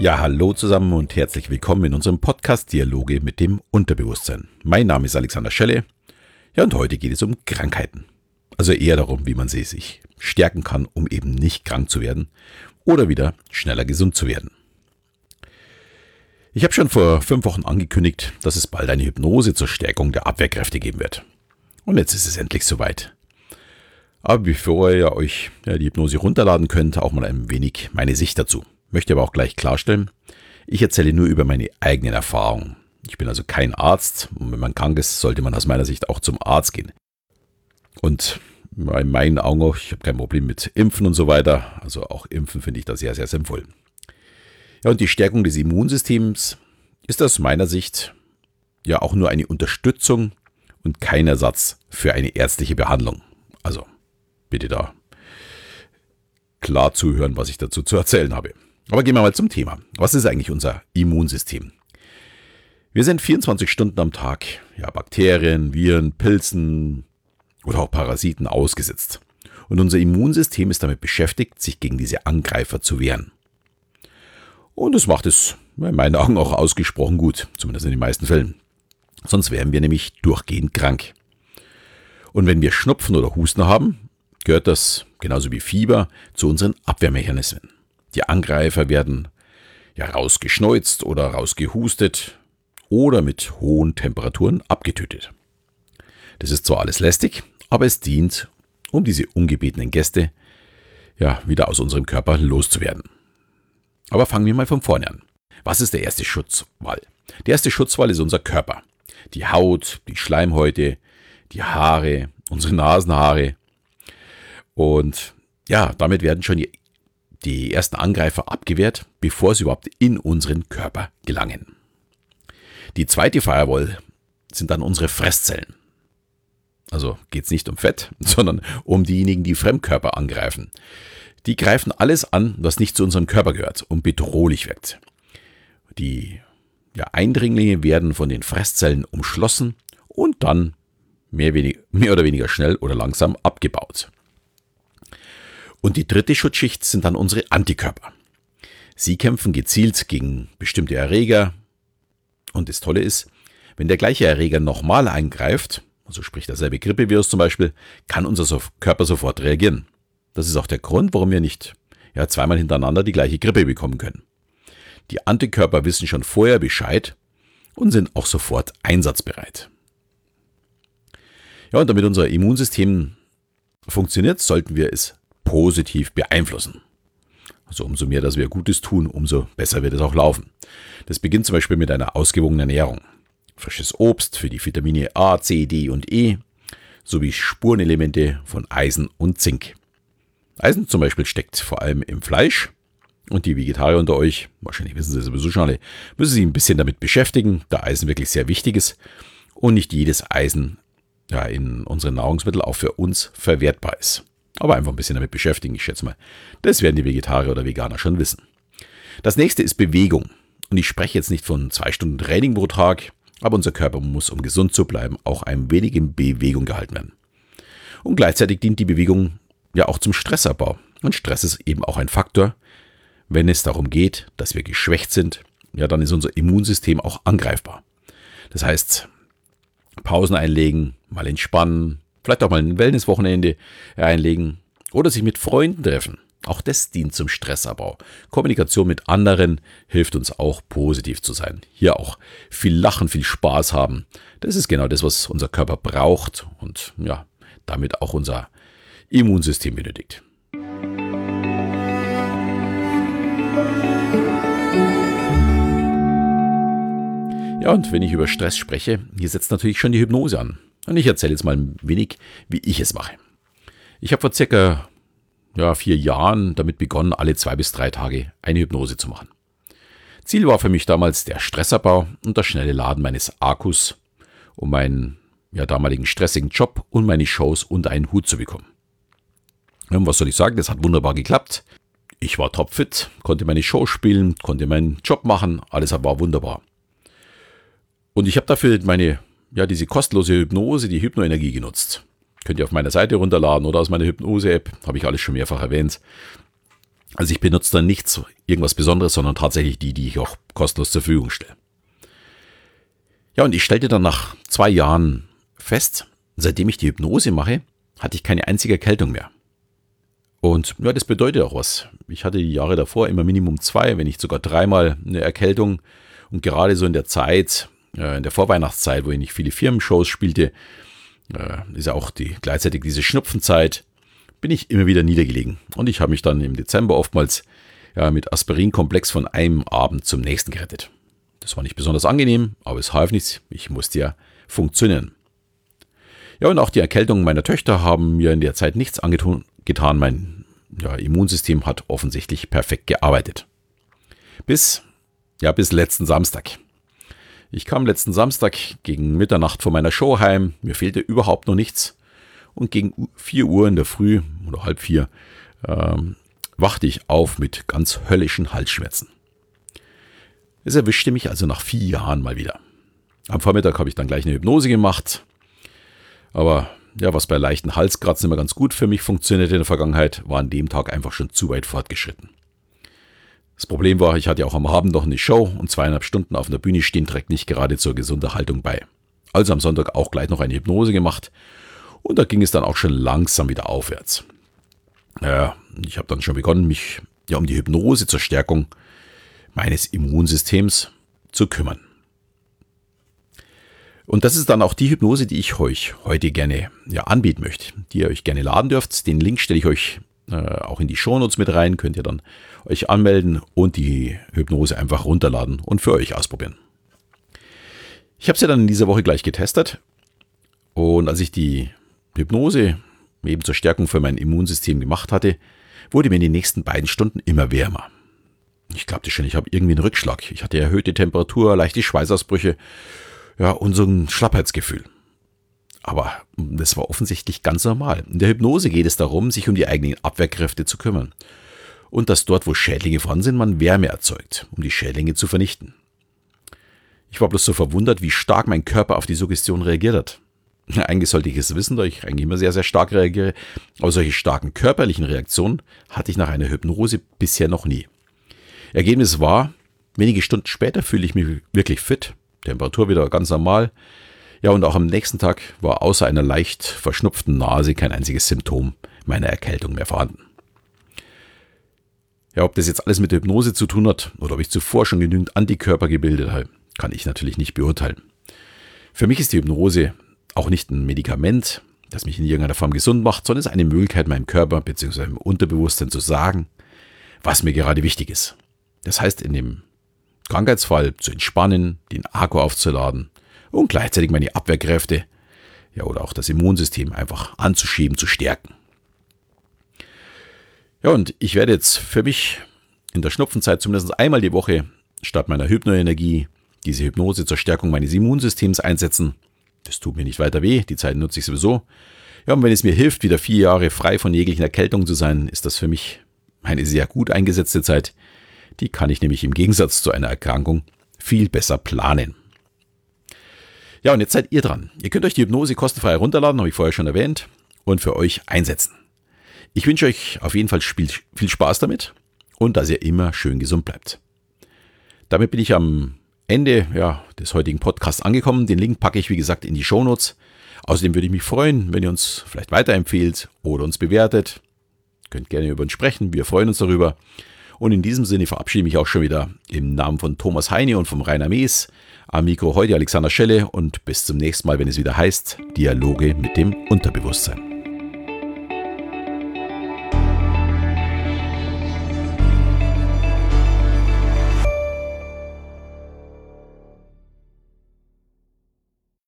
Ja, hallo zusammen und herzlich willkommen in unserem Podcast Dialoge mit dem Unterbewusstsein. Mein Name ist Alexander Schelle. Ja, und heute geht es um Krankheiten. Also eher darum, wie man sie sich stärken kann, um eben nicht krank zu werden oder wieder schneller gesund zu werden. Ich habe schon vor fünf Wochen angekündigt, dass es bald eine Hypnose zur Stärkung der Abwehrkräfte geben wird. Und jetzt ist es endlich soweit. Aber bevor ihr euch die Hypnose runterladen könnt, auch mal ein wenig meine Sicht dazu. Möchte aber auch gleich klarstellen, ich erzähle nur über meine eigenen Erfahrungen. Ich bin also kein Arzt und wenn man krank ist, sollte man aus meiner Sicht auch zum Arzt gehen. Und in meinen Augen auch, ich habe kein Problem mit Impfen und so weiter. Also auch Impfen finde ich da sehr, sehr sinnvoll. Ja, und die Stärkung des Immunsystems ist aus meiner Sicht ja auch nur eine Unterstützung und kein Ersatz für eine ärztliche Behandlung. Also bitte da klar zuhören, was ich dazu zu erzählen habe. Aber gehen wir mal zum Thema. Was ist eigentlich unser Immunsystem? Wir sind 24 Stunden am Tag ja, Bakterien, Viren, Pilzen oder auch Parasiten ausgesetzt. Und unser Immunsystem ist damit beschäftigt, sich gegen diese Angreifer zu wehren. Und es macht es in meinen Augen auch ausgesprochen gut, zumindest in den meisten Fällen. Sonst wären wir nämlich durchgehend krank. Und wenn wir Schnupfen oder Husten haben, gehört das, genauso wie Fieber, zu unseren Abwehrmechanismen. Die Angreifer werden ja rausgeschneuzt oder rausgehustet oder mit hohen Temperaturen abgetötet. Das ist zwar alles lästig, aber es dient, um diese ungebetenen Gäste ja wieder aus unserem Körper loszuwerden. Aber fangen wir mal von vorne an. Was ist der erste Schutzwall? Der erste Schutzwall ist unser Körper. Die Haut, die Schleimhäute, die Haare, unsere Nasenhaare. Und ja, damit werden schon die die ersten Angreifer abgewehrt, bevor sie überhaupt in unseren Körper gelangen. Die zweite Firewall sind dann unsere Fresszellen. Also geht es nicht um Fett, sondern um diejenigen, die Fremdkörper angreifen. Die greifen alles an, was nicht zu unserem Körper gehört und bedrohlich wirkt. Die ja, Eindringlinge werden von den Fresszellen umschlossen und dann mehr, wenig, mehr oder weniger schnell oder langsam abgebaut. Und die dritte Schutzschicht sind dann unsere Antikörper. Sie kämpfen gezielt gegen bestimmte Erreger. Und das Tolle ist, wenn der gleiche Erreger nochmal eingreift, also sprich derselbe Grippevirus zum Beispiel, kann unser Körper sofort reagieren. Das ist auch der Grund, warum wir nicht ja, zweimal hintereinander die gleiche Grippe bekommen können. Die Antikörper wissen schon vorher Bescheid und sind auch sofort einsatzbereit. Ja, und damit unser Immunsystem funktioniert, sollten wir es positiv beeinflussen. Also umso mehr, dass wir Gutes tun, umso besser wird es auch laufen. Das beginnt zum Beispiel mit einer ausgewogenen Ernährung. Frisches Obst für die Vitamine A, C, D und E sowie Spurenelemente von Eisen und Zink. Eisen zum Beispiel steckt vor allem im Fleisch und die Vegetarier unter euch, wahrscheinlich wissen sie sowieso schon alle, müssen sich ein bisschen damit beschäftigen, da Eisen wirklich sehr wichtig ist und nicht jedes Eisen ja, in unseren Nahrungsmitteln auch für uns verwertbar ist. Aber einfach ein bisschen damit beschäftigen, ich schätze mal. Das werden die Vegetarier oder Veganer schon wissen. Das nächste ist Bewegung. Und ich spreche jetzt nicht von zwei Stunden Training pro Tag, aber unser Körper muss, um gesund zu bleiben, auch ein wenig in Bewegung gehalten werden. Und gleichzeitig dient die Bewegung ja auch zum Stressabbau. Und Stress ist eben auch ein Faktor. Wenn es darum geht, dass wir geschwächt sind, ja, dann ist unser Immunsystem auch angreifbar. Das heißt, Pausen einlegen, mal entspannen, Vielleicht auch mal ein Wellnesswochenende einlegen oder sich mit Freunden treffen. Auch das dient zum Stressabbau. Kommunikation mit anderen hilft uns auch positiv zu sein. Hier auch viel Lachen, viel Spaß haben. Das ist genau das, was unser Körper braucht und ja, damit auch unser Immunsystem benötigt. Ja, und wenn ich über Stress spreche, hier setzt natürlich schon die Hypnose an. Und ich erzähle jetzt mal ein wenig, wie ich es mache. Ich habe vor circa ja, vier Jahren damit begonnen, alle zwei bis drei Tage eine Hypnose zu machen. Ziel war für mich damals der Stressabbau und das schnelle Laden meines Akkus, um meinen ja, damaligen stressigen Job und meine Shows unter einen Hut zu bekommen. Und was soll ich sagen, das hat wunderbar geklappt. Ich war topfit, konnte meine Show spielen, konnte meinen Job machen, alles war wunderbar. Und ich habe dafür meine ja, diese kostenlose Hypnose, die Hypnoenergie genutzt. Könnt ihr auf meiner Seite runterladen oder aus meiner Hypnose-App, habe ich alles schon mehrfach erwähnt. Also ich benutze da nichts, irgendwas Besonderes, sondern tatsächlich die, die ich auch kostenlos zur Verfügung stelle. Ja, und ich stellte dann nach zwei Jahren fest, seitdem ich die Hypnose mache, hatte ich keine einzige Erkältung mehr. Und ja, das bedeutet auch was. Ich hatte die Jahre davor immer Minimum zwei, wenn nicht sogar dreimal eine Erkältung. Und gerade so in der Zeit, äh, in der Vorweihnachtszeit, wo ich nicht viele Firmenshows spielte, äh, ist ja auch die, gleichzeitig diese Schnupfenzeit, bin ich immer wieder niedergelegen. Und ich habe mich dann im Dezember oftmals ja, mit Aspirinkomplex von einem Abend zum nächsten gerettet. Das war nicht besonders angenehm, aber es half nichts. Ich musste ja funktionieren. Ja, und auch die Erkältungen meiner Töchter haben mir in der Zeit nichts angetan. Mein ja, Immunsystem hat offensichtlich perfekt gearbeitet. Bis, ja, bis letzten Samstag. Ich kam letzten Samstag gegen Mitternacht von meiner Show heim. Mir fehlte überhaupt noch nichts. Und gegen 4 Uhr in der Früh oder halb vier ähm, wachte ich auf mit ganz höllischen Halsschmerzen. Es erwischte mich also nach vier Jahren mal wieder. Am Vormittag habe ich dann gleich eine Hypnose gemacht. Aber ja, was bei leichten Halskratzen immer ganz gut für mich funktionierte in der Vergangenheit, war an dem Tag einfach schon zu weit fortgeschritten. Das Problem war, ich hatte auch am Abend noch eine Show und zweieinhalb Stunden auf der Bühne stehen trägt nicht gerade zur gesunden Haltung bei. Also am Sonntag auch gleich noch eine Hypnose gemacht und da ging es dann auch schon langsam wieder aufwärts. Ja, ich habe dann schon begonnen, mich ja um die Hypnose zur Stärkung meines Immunsystems zu kümmern. Und das ist dann auch die Hypnose, die ich euch heute gerne ja, anbieten möchte, die ihr euch gerne laden dürft. Den Link stelle ich euch auch in die Shownotes mit rein, könnt ihr dann euch anmelden und die Hypnose einfach runterladen und für euch ausprobieren. Ich habe sie dann in dieser Woche gleich getestet und als ich die Hypnose eben zur Stärkung für mein Immunsystem gemacht hatte, wurde mir in den nächsten beiden Stunden immer wärmer. Ich glaubte schon, ich habe irgendwie einen Rückschlag. Ich hatte erhöhte Temperatur, leichte Schweißausbrüche, ja, und so ein Schlappheitsgefühl. Aber das war offensichtlich ganz normal. In der Hypnose geht es darum, sich um die eigenen Abwehrkräfte zu kümmern. Und dass dort, wo Schädlinge vorhanden sind, man Wärme erzeugt, um die Schädlinge zu vernichten. Ich war bloß so verwundert, wie stark mein Körper auf die Suggestion reagiert hat. Eigentlich sollte ich es wissen, da ich eigentlich immer sehr, sehr stark reagiere. Aber solche starken körperlichen Reaktionen hatte ich nach einer Hypnose bisher noch nie. Ergebnis war, wenige Stunden später fühle ich mich wirklich fit, Temperatur wieder ganz normal. Ja, und auch am nächsten Tag war außer einer leicht verschnupften Nase kein einziges Symptom meiner Erkältung mehr vorhanden. Ja, ob das jetzt alles mit der Hypnose zu tun hat oder ob ich zuvor schon genügend Antikörper gebildet habe, kann ich natürlich nicht beurteilen. Für mich ist die Hypnose auch nicht ein Medikament, das mich in irgendeiner Form gesund macht, sondern es ist eine Möglichkeit, meinem Körper bzw. meinem Unterbewusstsein zu sagen, was mir gerade wichtig ist. Das heißt, in dem Krankheitsfall zu entspannen, den Akku aufzuladen und gleichzeitig meine Abwehrkräfte, ja, oder auch das Immunsystem einfach anzuschieben, zu stärken. Ja, und ich werde jetzt für mich in der Schnupfenzeit zumindest einmal die Woche statt meiner Hypnoenergie diese Hypnose zur Stärkung meines Immunsystems einsetzen das tut mir nicht weiter weh, die Zeit nutze ich sowieso. Ja, und wenn es mir hilft, wieder vier Jahre frei von jeglichen Erkältungen zu sein, ist das für mich eine sehr gut eingesetzte Zeit. Die kann ich nämlich im Gegensatz zu einer Erkrankung viel besser planen. Ja, und jetzt seid ihr dran. Ihr könnt euch die Hypnose kostenfrei herunterladen, habe ich vorher schon erwähnt, und für euch einsetzen. Ich wünsche euch auf jeden Fall viel Spaß damit und dass ihr immer schön gesund bleibt. Damit bin ich am Ende ja, des heutigen Podcasts angekommen. Den Link packe ich, wie gesagt, in die Shownotes. Außerdem würde ich mich freuen, wenn ihr uns vielleicht weiterempfehlt oder uns bewertet. Könnt gerne über uns sprechen. Wir freuen uns darüber. Und in diesem Sinne verabschiede ich mich auch schon wieder im Namen von Thomas Heine und vom Rainer Mees. Am Mikro heute Alexander Schelle und bis zum nächsten Mal, wenn es wieder heißt Dialoge mit dem Unterbewusstsein.